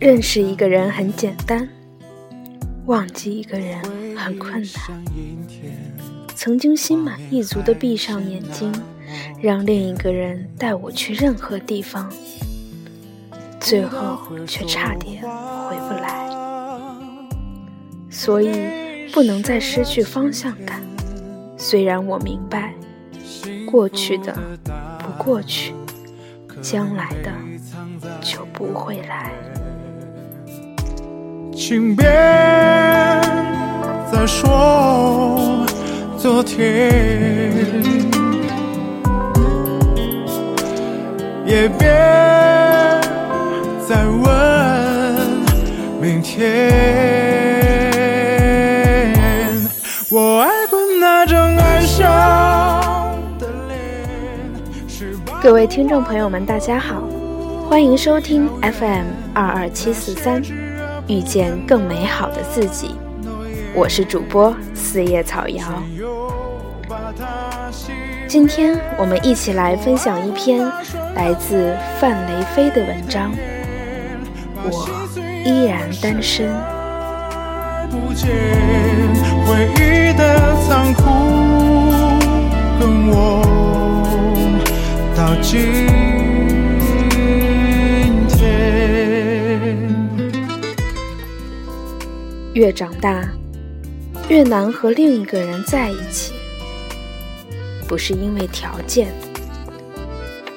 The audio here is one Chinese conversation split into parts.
认识一个人很简单，忘记一个人很困难。曾经心满意足地闭上眼睛，让另一个人带我去任何地方，最后却差点回不来。所以不能再失去方向感。虽然我明白，过去的不过去，将来的就不会来。请别再说昨天，也别再问明天。我爱过那张爱笑的脸。各位听众朋友们，大家好，欢迎收听 FM 二二七四三。遇见更美好的自己，我是主播四叶草瑶。今天我们一起来分享一篇来自范雷飞的文章。我依然单身。不见回忆的残酷，跟我到今。越长大，越难和另一个人在一起。不是因为条件，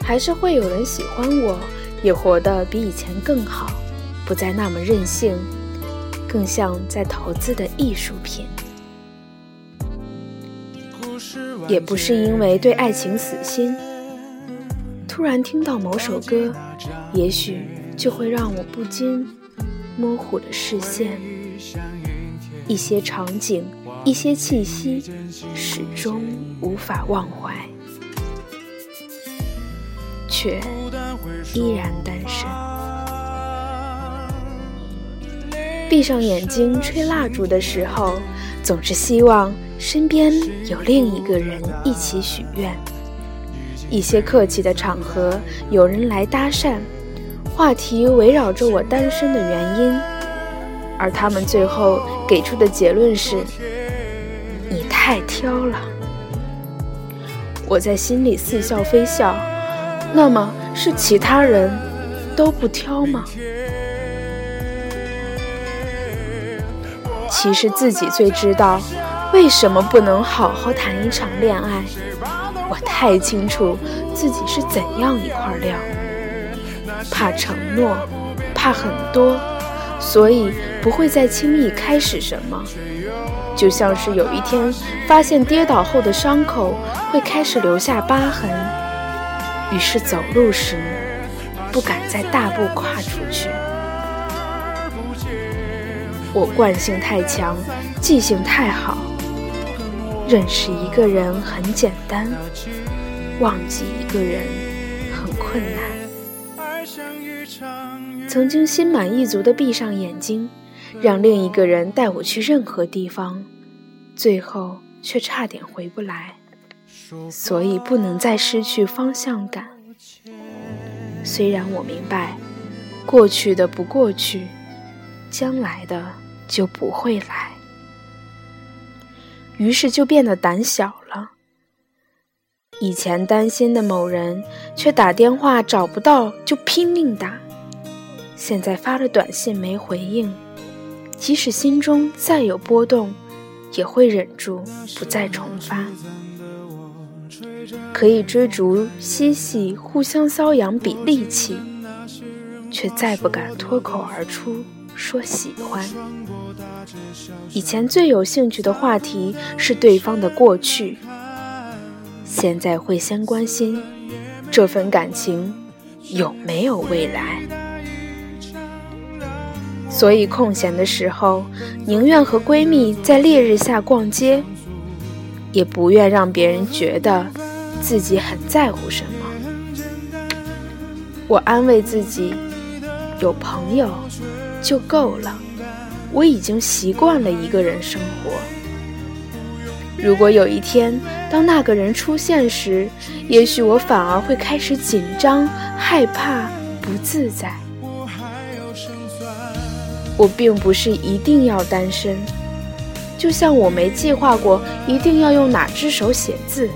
还是会有人喜欢我，也活得比以前更好，不再那么任性，更像在投资的艺术品。也不是因为对爱情死心，突然听到某首歌，也许就会让我不禁模糊了视线。一些场景，一些气息，始终无法忘怀，却依然单身。闭上眼睛吹蜡烛的时候，总是希望身边有另一个人一起许愿。一些客气的场合，有人来搭讪，话题围绕着我单身的原因。而他们最后给出的结论是：你太挑了。我在心里似笑非笑。那么是其他人都不挑吗？其实自己最知道为什么不能好好谈一场恋爱。我太清楚自己是怎样一块料，怕承诺，怕很多。所以不会再轻易开始什么，就像是有一天发现跌倒后的伤口会开始留下疤痕，于是走路时不敢再大步跨出去。我惯性太强，记性太好，认识一个人很简单，忘记一个人很困难。曾经心满意足地闭上眼睛，让另一个人带我去任何地方，最后却差点回不来，所以不能再失去方向感。虽然我明白，过去的不过去，将来的就不会来，于是就变得胆小了。以前担心的某人，却打电话找不到就拼命打。现在发了短信没回应，即使心中再有波动，也会忍住不再重发。可以追逐嬉戏，互相瘙痒比力气，却再不敢脱口而出说喜欢。以前最有兴趣的话题是对方的过去，现在会先关心这份感情有没有未来。所以空闲的时候，宁愿和闺蜜在烈日下逛街，也不愿让别人觉得自己很在乎什么。我安慰自己，有朋友就够了。我已经习惯了一个人生活。如果有一天，当那个人出现时，也许我反而会开始紧张、害怕、不自在。我并不是一定要单身，就像我没计划过一定要用哪只手写字。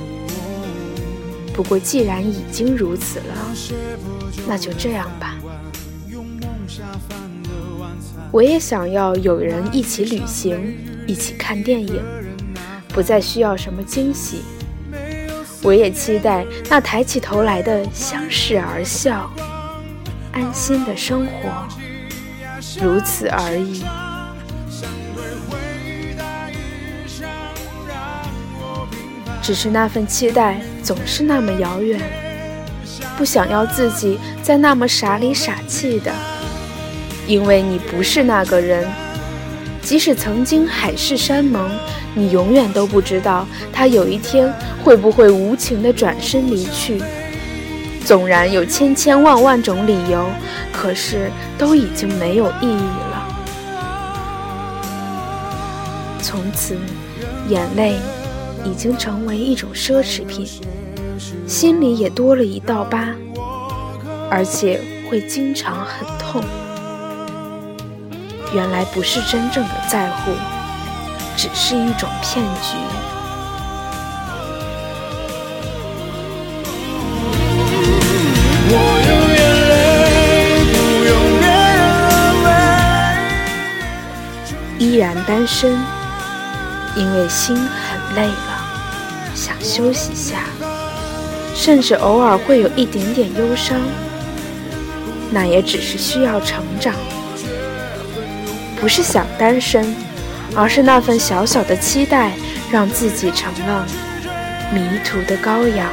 不过既然已经如此了，那就这样吧。我也想要有人一起旅行，一起看电影，不再需要什么惊喜。我也期待那抬起头来的相视而笑，安心的生活。如此而已。只是那份期待总是那么遥远，不想要自己再那么傻里傻气的，因为你不是那个人。即使曾经海誓山盟，你永远都不知道他有一天会不会无情的转身离去。纵然有千千万万种理由，可是都已经没有意义了。从此，眼泪已经成为一种奢侈品，心里也多了一道疤，而且会经常很痛。原来不是真正的在乎，只是一种骗局。依然单身，因为心很累了，想休息下，甚至偶尔会有一点点忧伤，那也只是需要成长。不是想单身，而是那份小小的期待，让自己成了迷途的羔羊。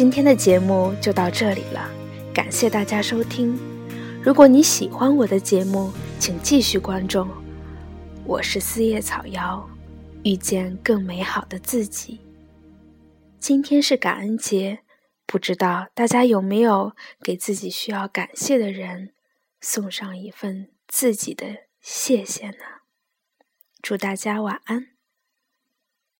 今天的节目就到这里了，感谢大家收听。如果你喜欢我的节目，请继续关注。我是四叶草瑶，遇见更美好的自己。今天是感恩节，不知道大家有没有给自己需要感谢的人送上一份自己的谢谢呢？祝大家晚安。